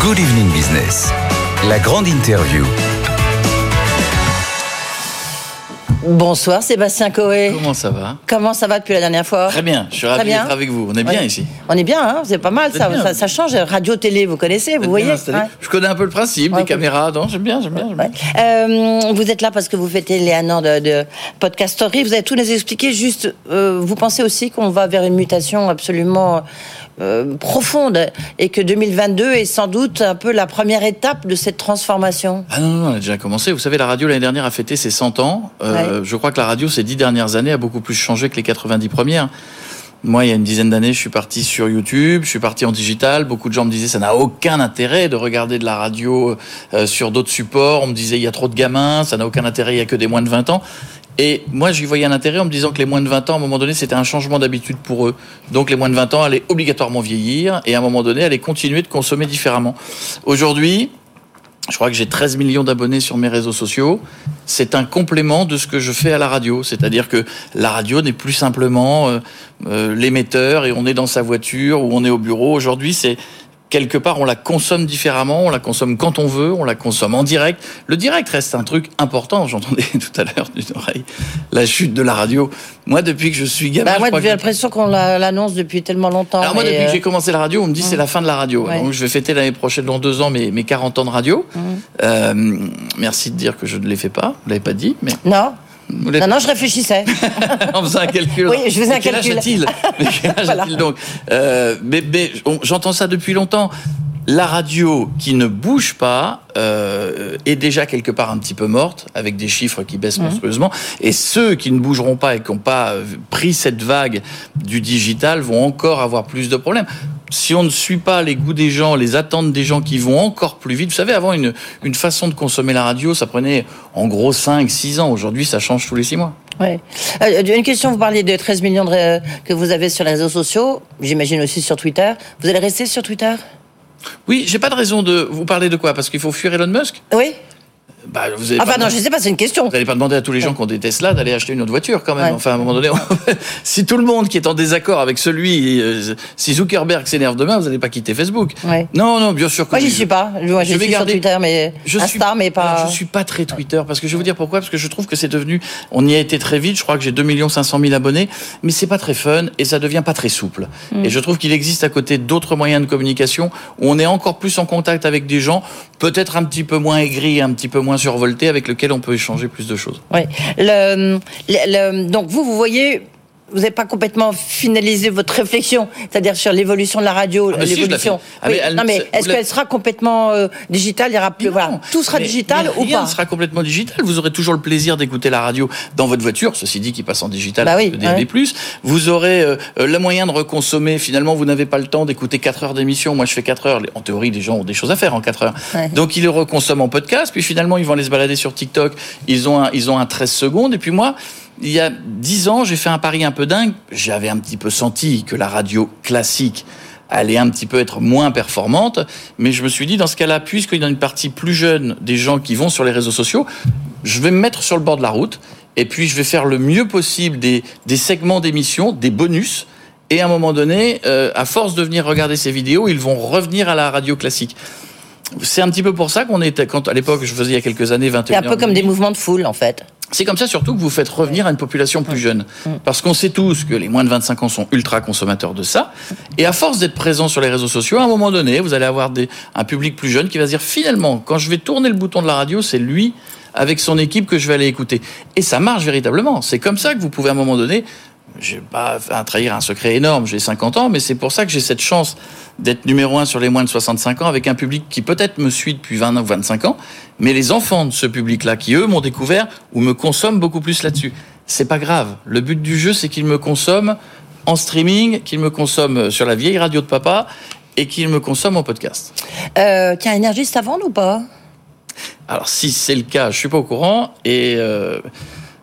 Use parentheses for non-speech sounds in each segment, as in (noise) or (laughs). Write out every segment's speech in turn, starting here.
Good Evening Business, la grande interview. Bonsoir Sébastien Coé. Comment ça va? Comment ça va depuis la dernière fois? Très bien, je suis ravi d'être avec vous. On est bien Ouais. ici. On est bien, hein c'est pas mal, ça, bien. ça, ça change. Radio-télé, vous connaissez, vous voyez Ouais. Je connais un peu le principe, Ouais, des caméras. Non, j'aime bien, j'aime bien. Euh, vous êtes là parce que vous fêtez les un an de, de Podcastory. Vous avez tout nous expliqué. Juste, euh, vous pensez aussi qu'on va vers une mutation absolument euh, profonde et que 2022 est sans doute un peu la première étape de cette transformation. Ah non, non, on a déjà commencé. Vous savez, la radio l'année dernière a fêté ses 100 ans. Euh, Ouais. Je crois que la radio ces dix dernières années a beaucoup plus changé que les 90 premières. Moi, il y a une dizaine d'années, je suis parti sur YouTube, je suis parti en digital. Beaucoup de gens me disaient ça n'a aucun intérêt de regarder de la radio euh, sur d'autres supports. On me disait il y a trop de gamins, ça n'a aucun intérêt, il y a que des moins de 20 ans. Et moi, j'y voyais un intérêt en me disant que les moins de 20 ans, à un moment donné, c'était un changement d'habitude pour eux. Donc les moins de 20 ans allaient obligatoirement vieillir et à un moment donné, allaient continuer de consommer différemment. Aujourd'hui, je crois que j'ai 13 millions d'abonnés sur mes réseaux sociaux. C'est un complément de ce que je fais à la radio. C'est-à-dire que la radio n'est plus simplement euh, euh, l'émetteur et on est dans sa voiture ou on est au bureau. Aujourd'hui, c'est quelque part, on la consomme différemment, on la consomme quand on veut, on la consomme en direct. Le direct reste un truc important. J'entendais (laughs) tout à l'heure d'une oreille la chute de la radio. Moi, depuis que je suis gamin, Bah, moi, j'ai l'impression qu'on la- l'annonce depuis tellement longtemps. alors moi, depuis que euh, j'ai commencé la radio, on me dit c'est la fin de la radio. Ouais. Donc je vais fêter l'année prochaine, dans deux ans, mes, mes 40 ans de radio. Euh, merci de dire que je ne les fais pas. Vous l'avez pas dit, mais Non, non, non, je réfléchissais. (laughs) en faisant un calcul. Oui, je faisais un âge calcul. a-t-il (laughs) Voilà. donc Euh, Mais, j'entends ça depuis longtemps. La radio qui ne bouge pas euh, est déjà quelque part un petit peu morte, avec des chiffres qui baissent monstrueusement. Et ceux qui ne bougeront pas et qui n'ont pas euh, pris cette vague du digital vont encore avoir plus de problèmes. Si on ne suit pas les goûts des gens, les attentes des gens qui vont encore plus vite, vous savez, avant une, une façon de consommer la radio, ça prenait en gros 5-6 ans. Aujourd'hui, ça change tous les 6 mois. Ouais. Euh, une question, vous parliez de 13 millions de, ré- que vous avez sur les réseaux sociaux, j'imagine aussi sur Twitter. Vous allez rester sur Twitter? Oui, j'ai pas de raison de. Vous parlez de quoi? Parce qu'il faut fuir Elon Musk? Oui bah, vous avez Enfin pas non, demandé- je sais pas, c'est une question. Vous n'allez pas demander à tous les gens qui ont des Tesla d'aller acheter une autre voiture quand même. Ouais. Enfin, à un moment donné, on- (laughs) si tout le monde qui est en désaccord avec celui, euh, si Zuckerberg s'énerve demain, vous n'allez pas quitter Facebook. Ouais. Non, non, bien sûr que Moi, j'y je- suis pas. Moi, je, suis garder- sur Twitter, mais Je Insta, suis, mais pas. Alors, je suis pas très Twitter parce que je vais vous dire pourquoi parce que je trouve que c'est devenu on y a été très vite je crois que j'ai 2 500 000 abonnés mais c'est pas très fun et ça devient pas très souple Mm. et je trouve qu'il existe à côté d'autres moyens de communication où on est encore plus en contact avec des gens peut-être un petit peu moins aigris un petit peu moins survoltés avec lesquels on peut échanger plus de choses Oui. Donc vous, vous voyez, vous n'avez pas complètement finalisé votre réflexion, c'est-à-dire sur l'évolution de la radio, Ah, si, l'évolution. Ah, non, mais est-ce qu'elle sera complètement euh, digitale? Il y aura plus, Mais voilà, non. tout sera Mais- digital mais ou rien pas? sera complètement digital. Vous aurez toujours le plaisir d'écouter la radio dans votre voiture, ceci dit qui passe en digital Bah oui, DAB+. Vous aurez euh, euh, le moyen de reconsommer. Finalement, vous n'avez pas le temps d'écouter 4 heures d'émission. Moi, je fais 4 heures. En théorie, les gens ont des choses à faire en 4 heures. Ouais. Donc, ils le reconsomment en podcast. Puis finalement, ils vont aller se balader sur TikTok. Ils ont un, ils ont un 13 secondes. Et puis moi, il y a 10 ans, j'ai fait un pari un peu dingue. J'avais un petit peu senti que la radio classique allait un petit peu être moins performante, mais je me suis dit, dans ce cas-là, puisqu'il y a une partie plus jeune des gens qui vont sur les réseaux sociaux, je vais me mettre sur le bord de la route, et puis je vais faire le mieux possible des, des segments d'émissions, des bonus, et à un moment donné, euh, à force de venir regarder ces vidéos, ils vont revenir à la radio classique. C'est un petit peu pour ça qu'on était, quand à l'époque, je faisais il y a quelques années, 21 C'est un peu comme des mouvements de foule, en fait. C'est comme ça surtout que vous faites revenir à une population plus jeune. Parce qu'on sait tous que les moins de 25 ans sont ultra consommateurs de ça. Et à force d'être présents sur les réseaux sociaux, à un moment donné, vous allez avoir des, un public plus jeune qui va se dire finalement, quand je vais tourner le bouton de la radio, c'est lui avec son équipe que je vais aller écouter. Et ça marche véritablement. C'est comme ça que vous pouvez à un moment donné, je vais pas faire trahir un secret énorme, j'ai 50 ans, mais c'est pour ça que j'ai cette chance d'être numéro un sur les moins de 65 ans avec un public qui peut-être me suit depuis 20 ou 25 ans, mais les enfants de ce public-là qui eux m'ont découvert ou me consomment beaucoup plus là-dessus. C'est pas grave. Le but du jeu, c'est qu'ils me consomment en streaming, qu'ils me consomment sur la vieille radio de papa et qu'ils me consomment en podcast. Euh, tiens, énergie, ça vend ou pas? Alors si c'est le cas, je suis pas au courant et euh,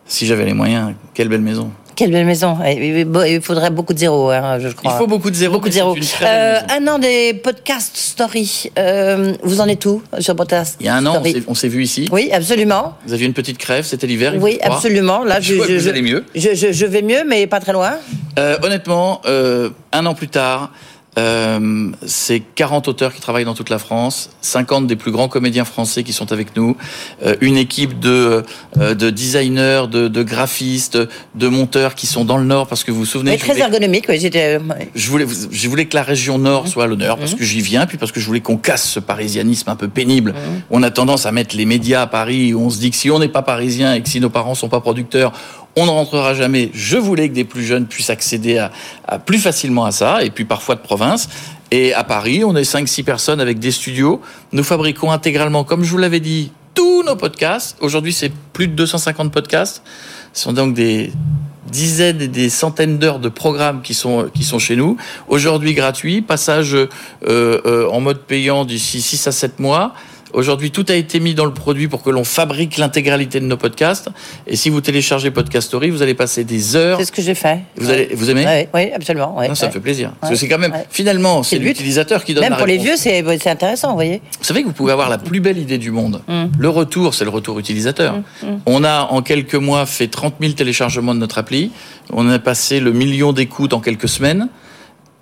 si j'avais les moyens, quelle belle maison. Quelle belle maison. Il faudrait beaucoup de zéros, hein, je crois. Il faut beaucoup de zéros. Beaucoup de belle Euh, un an des podcast story. Euh, vous en êtes où sur podcast Il y a un an, on Story s'est- on s'est vu ici. Oui, absolument. Vous aviez une petite crève, c'était l'hiver. Oui, absolument. Là, Je vois que vous allez mieux. Je, je- je vais mieux, mais pas très loin. Euh, honnêtement, euh, un an plus tard, Euh, c'est 40 auteurs qui travaillent dans toute la France, 50 des plus grands comédiens français qui sont avec nous, euh, une équipe de, euh, de designers, de, de, graphistes, de monteurs qui sont dans le Nord, parce que vous vous souvenez... Mais très voulais, ergonomique, oui, j'étais... Je voulais, je voulais que la région Nord mmh. soit à l'honneur, parce mmh. que j'y viens, puis parce que je voulais qu'on casse ce parisianisme un peu pénible. Mmh. On a tendance à mettre les médias à Paris, où on se dit que si on n'est pas parisien et que si nos parents sont pas producteurs, on ne rentrera jamais. Je voulais que des plus jeunes puissent accéder à, plus facilement à ça, et puis parfois de province. Et à Paris, on est 5-6 personnes avec des studios. Nous fabriquons intégralement, comme je vous l'avais dit, tous nos podcasts. Aujourd'hui, c'est plus de 250 podcasts. Ce sont donc des dizaines et des centaines d'heures de programmes qui sont, qui sont chez nous. Aujourd'hui, gratuit. Passage euh, euh, en mode payant d'ici 6 à 7 mois. Aujourd'hui, tout a été mis dans le produit pour que l'on fabrique l'intégralité de nos podcasts. Et si vous téléchargez Podcastory, vous allez passer des heures. C'est ce que j'ai fait. Vous, allez, vous aimez Oui, absolument. non, ça me fait plaisir. Parce que c'est quand même, finalement, c'est l'utilisateur qui donne Même la pour réponse. les vieux, c'est intéressant, vous voyez. Vous savez que vous pouvez avoir la plus belle idée du monde. Mm. Le retour, c'est le retour utilisateur. Mm. Mm. On a, en quelques mois, fait 30 000 téléchargements de notre appli. On a passé le million d'écoutes en quelques semaines.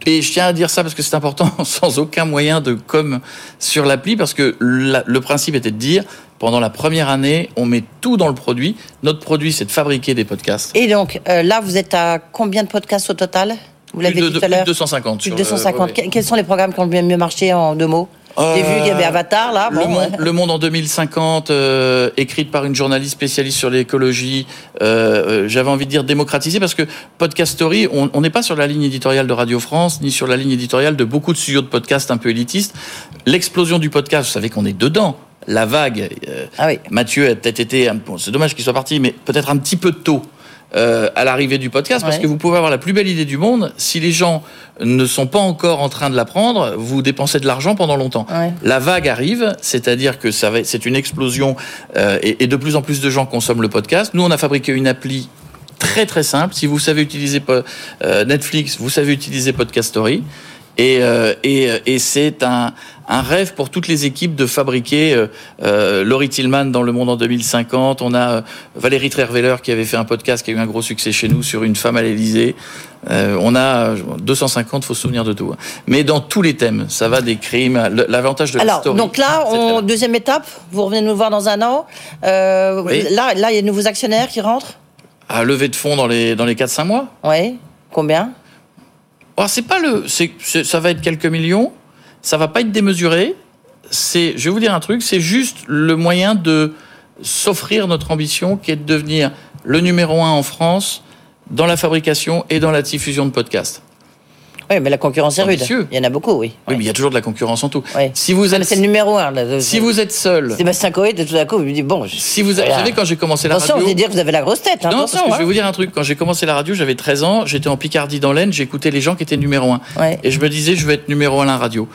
Et je tiens à dire ça parce que c'est important, (laughs) sans aucun moyen de com sur l'appli, parce que la, le principe était de dire, pendant la première année, on met tout dans le produit. Notre produit, c'est de fabriquer des podcasts. Et donc, euh, là, vous êtes à combien de podcasts au total? Vous l'avez dit tout à l'heure Plus de 250. Plus de 250. Le, ouais. Quels sont les programmes qui ont le mieux marché en deux mots? J'ai vu qu'il y avait Avatar là. Le, monde, le, monde, en 2050, euh, écrite par une journaliste spécialiste sur l'écologie. Euh, J'avais envie de dire démocratisé parce que Podcast Story, on n'est pas sur la ligne éditoriale de Radio France ni sur la ligne éditoriale de beaucoup de studios de podcasts un peu élitistes. L'explosion du podcast, vous savez qu'on est dedans. La vague. Euh, ah oui. Mathieu a peut-être été, bon, c'est dommage qu'il soit parti, mais peut-être un petit peu tôt. Euh, à l'arrivée du podcast, parce Ouais. que vous pouvez avoir la plus belle idée du monde. Si les gens ne sont pas encore en train de l'apprendre, vous dépensez de l'argent pendant longtemps. Ouais. La vague arrive, c'est-à-dire que ça va, c'est une explosion euh, et, et de plus en plus de gens consomment le podcast. Nous, on a fabriqué une appli très très simple. Si vous savez utiliser euh, Netflix, vous savez utiliser Podcast Story. Et, euh, et, et c'est un, un rêve pour toutes les équipes de fabriquer euh, euh, Laurie Tillman dans Le Monde en 2050. On a euh, Valérie Trierweiler qui avait fait un podcast qui a eu un gros succès chez nous sur une femme à l'Élysée. Euh, on a euh, 250, faut se souvenir de tout. hein. Mais dans tous les thèmes, ça va des crimes. L'avantage de Alors, story. donc là, on, deuxième étape, vous revenez nous voir dans un an. Euh, Oui. Là, là, il y a de nouveaux actionnaires qui rentrent? à lever de fonds dans les dans les 4-5 mois? Oui. Combien? Alors c'est pas le, c'est- ça va être quelques millions, ça va pas être démesuré. C'est, je vais vous dire un truc, c'est juste le moyen de s'offrir notre ambition, qui est de devenir le numéro un en France dans la fabrication et dans la diffusion de podcasts. Oui, mais la concurrence est rude. Ambitieux. Il y en a beaucoup, oui. Oui, mais il y a toujours de la concurrence en tout. Si vous Mais êtes, c'est le numéro un. Là. si vous êtes seul, Sébastien Coé, tout d'un coup, il me dit bon. je- si vous, vous Voilà. savez quand j'ai commencé la Attention, vous radio, dire que vous avez la grosse tête. hein, non, attention, parce que je hein. vais vous dire un truc. Quand j'ai commencé la radio, j'avais 13 ans, j'étais en Picardie dans l'Aisne, j'écoutais les gens qui étaient numéro un. Ouais. Et je me disais, je vais être numéro un à la radio.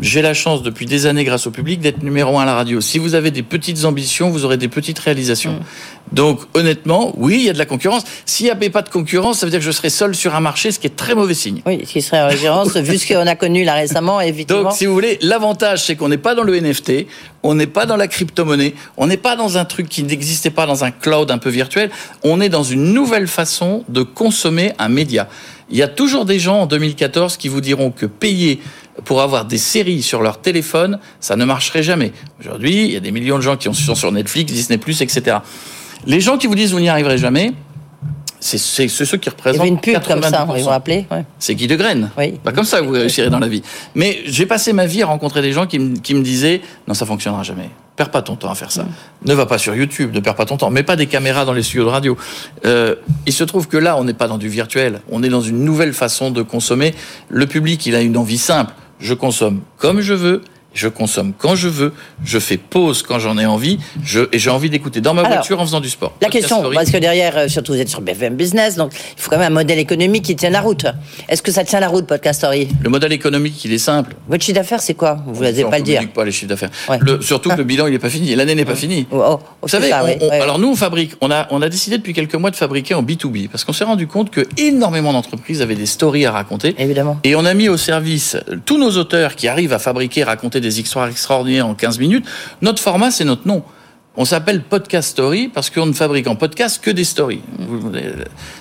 J'ai la chance depuis des années, grâce au public, d'être numéro un à la radio. Si vous avez des petites ambitions, vous aurez des petites réalisations. Mm. Donc, honnêtement, oui, il y a de la concurrence. S'il n'y avait pas de concurrence, ça veut dire que je serais seul sur un marché, ce qui est très mauvais signe. Oui, ce qui serait en référence, (laughs) vu ce qu'on a connu là récemment, effectivement. Donc, si vous voulez, l'avantage, c'est qu'on n'est pas dans le NFT, on n'est pas dans la crypto-monnaie, on n'est pas dans un truc qui n'existait pas dans un cloud un peu virtuel, on est dans une nouvelle façon de consommer un média. Il y a toujours des gens en 2014 qui vous diront que payer pour avoir des séries sur leur téléphone, ça ne marcherait jamais. Aujourd'hui, il y a des millions de gens qui sont sur Netflix, Disney+, etc. Les gens qui vous disent vous n'y arriverez jamais, c'est ceux qui Il y représentent avait une pub comme ça, 90%. vous vous rappelez? ouais. C'est Guy de Graine. Oui. Pas comme ça que vous réussirez dans la vie. Mais j'ai passé ma vie à rencontrer des gens qui me, qui me disaient non, ça fonctionnera jamais. Perds pas ton temps à faire ça. Ne va pas sur YouTube, ne perds pas ton temps. Mets pas des caméras dans les studios de radio. Euh, il se trouve que là, on n'est pas dans du virtuel. On est dans une nouvelle façon de consommer. Le public, il a une envie simple. Je consomme comme je veux. Je consomme quand je veux, je fais pause quand j'en ai envie, je, et j'ai envie d'écouter dans ma Alors, voiture en faisant du sport. La question, Story. parce que derrière, euh, surtout vous êtes sur BFM Business, donc il faut quand même un modèle économique qui tienne la route. Est-ce que ça tient la route, Podcast Story Le modèle économique, il est simple. Votre chiffre d'affaires, c'est quoi Vous n'osez On pas le dire. communique pas les chiffres d'affaires. Ouais. Le- Surtout que le bilan, il n'est pas fini. L'année n'est pas finie. Oh, oh, Vous savez, ça, on- on- alors nous, on fabrique, on a, on a décidé depuis quelques mois de fabriquer en B2B parce qu'on s'est rendu compte que énormément d'entreprises avaient des stories à raconter. Évidemment. Et on a mis au service tous nos auteurs qui arrivent à fabriquer, raconter des histoires extraordinaires en 15 minutes. Notre format, c'est notre nom. On s'appelle Podcast Story parce qu'on ne fabrique en podcast que des stories.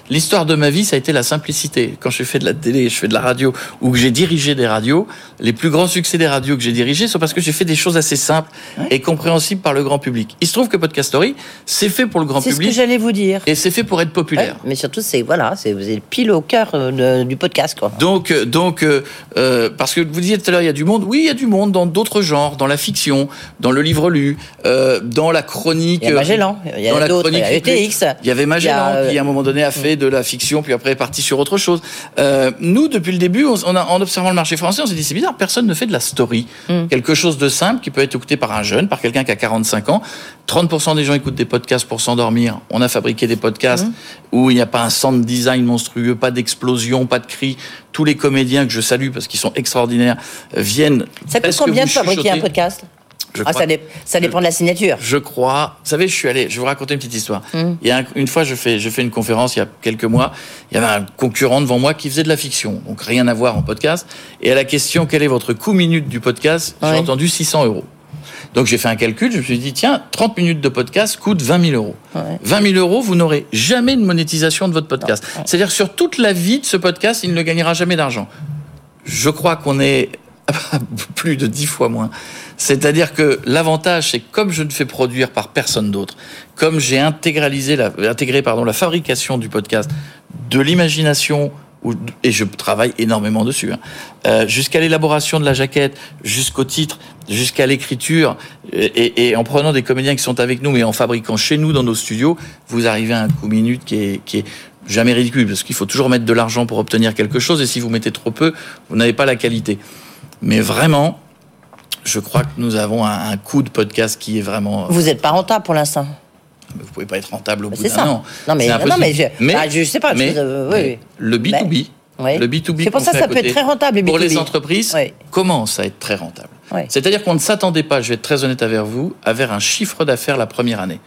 L'histoire de ma vie, ça a été la simplicité. Quand je fais de la télé, je fais de la radio ou que j'ai dirigé des radios, les plus grands succès des radios que j'ai dirigés sont parce que j'ai fait des choses assez simples et compréhensibles par le grand public. Il se trouve que Podcast Story, c'est fait pour le grand C'est ce public que j'allais vous dire. et c'est fait pour être populaire. Ouais, mais surtout, c'est voilà, c'est vous êtes pile au cœur euh, du podcast, quoi. Donc, euh, donc, euh, euh, parce que vous disiez tout à l'heure, il y a du monde. Oui, il y a du monde dans d'autres genres, dans la fiction, dans le livre lu, euh, dans la chronique. Il y a Magellan, il y a la d'autres, il y a. ETX. Il y avait Magellan Il y a, euh, qui, à un moment donné, a fait de la fiction, puis après est parti sur autre chose. Euh, nous, depuis le début, on, a, en observant le marché français, on s'est dit c'est bizarre, personne ne fait de la story, Mm. quelque chose de simple qui peut être écouté par un jeune, par quelqu'un qui a 45 ans. 30% des gens écoutent des podcasts pour s'endormir. On a fabriqué des podcasts Mm. où il n'y a pas un sound design monstrueux, pas d'explosion, pas de cris. Tous les comédiens que je salue parce qu'ils sont extraordinaires euh, viennent. Ça coûte combien de fabriquer un podcast? Je Ah, crois ça, dé- ça dépend de la signature. je crois. Vous savez, je suis allé. Je vais vous raconter une petite histoire. Hum. Il y a un- une fois, je fais, je fais une conférence il y a quelques mois. Il y avait un concurrent devant moi qui faisait de la fiction, donc rien à voir en podcast. Et à la question quel est votre coût minute du podcast, j'ai entendu 600 euros. Donc j'ai fait un calcul. Je me suis dit tiens, 30 minutes de podcast coûte 20 000 euros. Ouais. 20 000 euros, vous n'aurez jamais de monétisation de votre podcast. C'est-à-dire sur toute la vie de ce podcast, il ne gagnera jamais d'argent. Je crois qu'on est (laughs) plus de dix fois moins. C'est-à-dire que l'avantage, c'est comme je ne fais produire par personne d'autre, comme j'ai intégralisé la, intégré pardon, la fabrication du podcast, de l'imagination, et je travaille énormément dessus, hein, euh, jusqu'à l'élaboration de la jaquette, jusqu'au titre, jusqu'à l'écriture, et, et- en prenant des comédiens qui sont avec nous, mais en fabriquant chez nous dans nos studios, vous arrivez à un coût minute qui est, qui est jamais ridicule, parce qu'il faut toujours mettre de l'argent pour obtenir quelque chose, et si vous mettez trop peu, vous n'avez pas la qualité. Mais vraiment, je crois que nous avons un, un coût de podcast qui est vraiment. Vous n'êtes pas rentable pour l'instant. Vous pouvez pas être rentable au bout d'un an. Non, mais- non, mais je- ah, je sais pas, Mais, je- euh, oui, mais oui. le B2B, Oui. le B2B C'est pour ça que ça peut être très rentable, le Pour B2B. les entreprises, commence à être très rentable. C'est-à-dire qu'on ne s'attendait pas, je vais être très honnête avec vous, à vers un chiffre d'affaires la première année.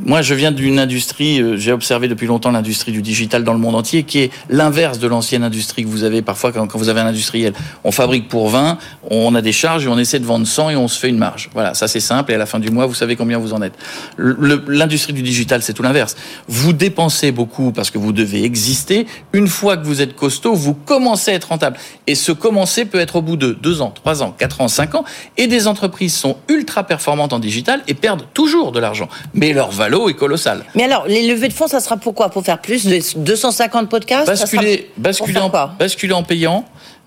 Moi, je viens d'une industrie, euh, j'ai observé depuis longtemps l'industrie du digital dans le monde entier, qui est l'inverse de l'ancienne industrie que vous avez parfois quand, vous avez un industriel. On fabrique pour 20, on a des charges et on essaie de vendre 100 et on se fait une marge. Voilà, ça c'est simple et à la fin du mois, vous savez combien vous en êtes. L'industrie du digital, c'est tout l'inverse. Vous dépensez beaucoup parce que vous devez exister. Une fois que vous êtes costaud, vous commencez à être rentable. Et ce commencer peut être au bout de 2 ans, 3 ans, 4 ans, 5 ans. Et des entreprises sont ultra performantes en digital et perdent toujours de l'argent. Mais leur valo est colossal. Mais alors, les levées de fonds, ça sera pour quoi? Pour faire plus de 250 podcasts? Ça sera Basculer, basculer, en, basculer payant.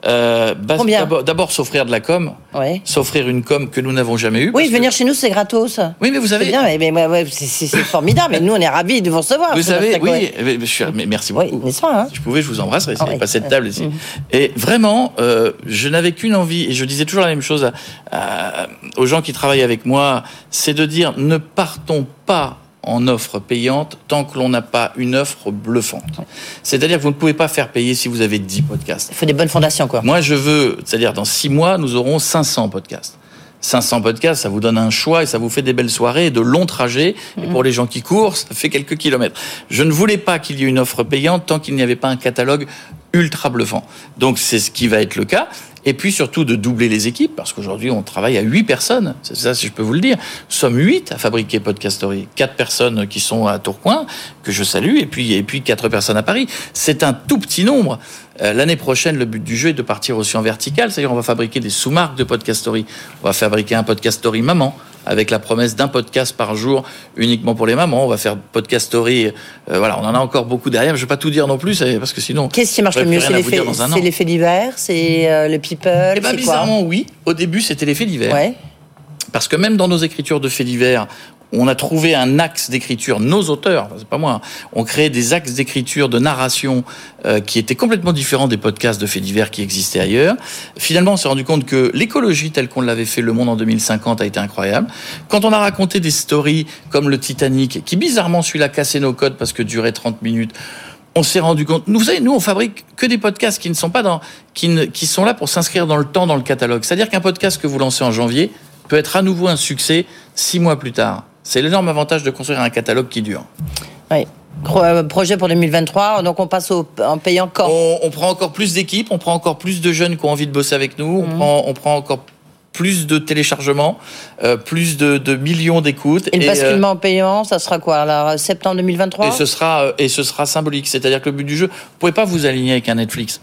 euh, bas- d'abord- s'offrir de la com, Ouais. s'offrir une com que nous n'avons jamais eue. Oui, que- venir chez nous, c'est gratos. Oui, mais vous bien, mais, mais- ouais, c'est- formidable. Mais nous, on est ravis de vous recevoir. vous savez, oui, mais je suis- merci Oui, beaucoup. n'est-ce pas hein? Si je pouvais, je vous embrasserais. Ah oui. pas cette table ici. Mhm. Et vraiment, euh, je n'avais qu'une envie, et je disais toujours la même chose à- à- aux gens qui travaillent avec moi, c'est de dire ne partons pas en offre payante tant que l'on n'a pas une offre bluffante. C'est-à-dire que vous ne pouvez pas faire payer si vous avez 10 podcasts. Il faut des bonnes fondations, quoi. Moi, je veux, c'est-à-dire dans six mois, nous aurons 500 podcasts. 500 podcasts, ça vous donne un choix et ça vous fait des belles soirées, de longs trajets. Et pour les gens qui courent, ça fait quelques kilomètres. Je ne voulais pas qu'il y ait une offre payante tant qu'il n'y avait pas un catalogue ultra bluffant. Donc c'est ce qui va être le cas. Et puis surtout de doubler les équipes, parce qu'aujourd'hui on travaille à 8 personnes, c'est ça si je peux vous le dire. Nous sommes 8 à fabriquer Podcast Story. 4 personnes qui sont à Tourcoing, que je salue, et puis, et puis 4 personnes à Paris. C'est un tout petit nombre. Euh, L'année prochaine, le but du jeu est de partir aussi en vertical, c'est-à-dire on va fabriquer des sous-marques de Podcast Story. On va fabriquer un Podcast Story maman, avec la promesse d'un podcast par jour uniquement pour les mamans. On va faire Podcast Story, euh, voilà, on en a encore beaucoup derrière, je ne vais pas tout dire non plus, parce que sinon... Qu'est-ce qui marche le mieux C'est l'effet d'hiver C'est euh, le people Eh ben, bizarrement, oui. Au début, c'était l'effet d'hiver. Ouais. Parce que même dans nos écritures de faits divers, on a trouvé un axe d'écriture, nos auteurs, c'est pas moi, hein, ont créé des axes d'écriture, de narration euh, qui étaient complètement différents des podcasts de faits divers qui existaient ailleurs. Finalement, on s'est rendu compte que l'écologie telle qu'on l'avait fait Le Monde en 2050 a été incroyable. Quand on a raconté des stories comme le Titanic, qui bizarrement celui-là cassait nos codes parce que durait 30 minutes, on s'est rendu compte. Vous savez, nous, on fabrique que des podcasts qui ne sont pas dans, qui, ne- qui sont là pour s'inscrire dans le temps, dans le catalogue. C'est-à-dire qu'un podcast que vous lancez en janvier peut être à nouveau un succès six mois plus tard. C'est l'énorme avantage de construire un catalogue qui dure. Oui. Euh, Projet pour 2023, donc on passe au, en payant quand? On, on prend encore plus d'équipes, on prend encore plus de jeunes qui ont envie de bosser avec nous, on, Mhm. prend, on prend encore plus de téléchargements, euh, plus de, de millions d'écoutes. Et le euh, basculement payant, ça sera quoi alors, Septembre 2023 et ce sera euh, et ce sera symbolique. C'est-à-dire que le but du jeu, vous pouvez pas vous aligner avec un Netflix.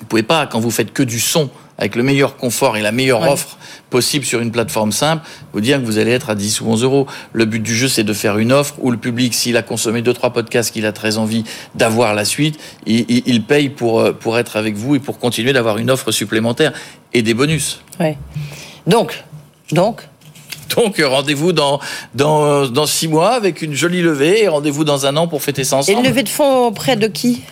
Vous pouvez pas quand vous faites que du son avec le meilleur confort et la meilleure Ouais. offre possible sur une plateforme simple, vous dire que vous allez être à 10 ou 11 euros. Le but du jeu, c'est de faire une offre où le public, s'il a consommé deux trois podcasts, qu'il a très envie d'avoir la suite, il, paye pour euh, pour être avec vous et pour continuer d'avoir une offre supplémentaire et des bonus. Ouais. Donc, donc, Donc rendez-vous dans dans dans six mois avec une jolie levée et rendez-vous dans un an pour fêter ça et ensemble. une levée de fonds auprès de qui?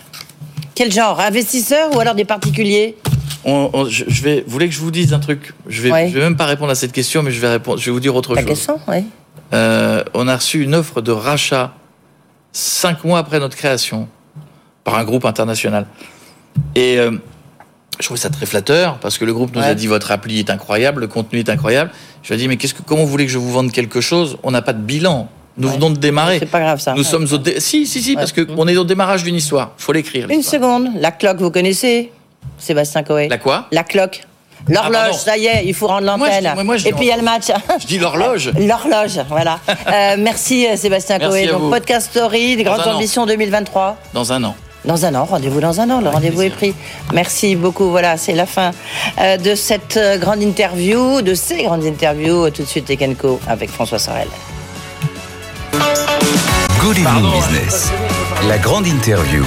Quel genre? Investisseurs ou alors des particuliers? On- on- je, je vais, vous voulez que je vous dise un truc Je vais, Ouais. je vais même pas répondre à cette question, mais je vais répondre. Je vais vous dire autre La chose. question. Euh, on a reçu une offre de rachat cinq mois après notre création par un groupe international. Et euh, je trouvais ça très flatteur parce que le groupe nous Ouais. a dit votre appli est incroyable, le contenu est incroyable. Je lui ai dit mais qu'est-ce que comment vous voulez que je vous vende quelque chose? On n'a pas de bilan. Nous Ouais. venons de démarrer. C'est pas grave ça. Nous sommes au dé- si si si parce que Ouais. on est au démarrage d'une histoire. Faut l'écrire. Une seconde. La cloque, vous connaissez Sébastien Coé La quoi La cloque. Ah, L'horloge, pardon. ça y est, il faut rendre l'antenne. Et puis il y a le match. (laughs) Je dis l'horloge. (laughs) L'horloge, voilà. (laughs) Euh, merci euh, Sébastien Merci Coé. Donc vous. Podcast Story, des Dans grandes un an. ambitions 2023. Dans un an. Dans un an, rendez-vous dans un an, le rendez-vous est pris. Merci beaucoup, voilà, c'est la fin euh, de cette grande interview, de ces grandes interviews. Tout de suite, Tekenco avec François Sorel. Good Evening Pardon. Business. La grande interview.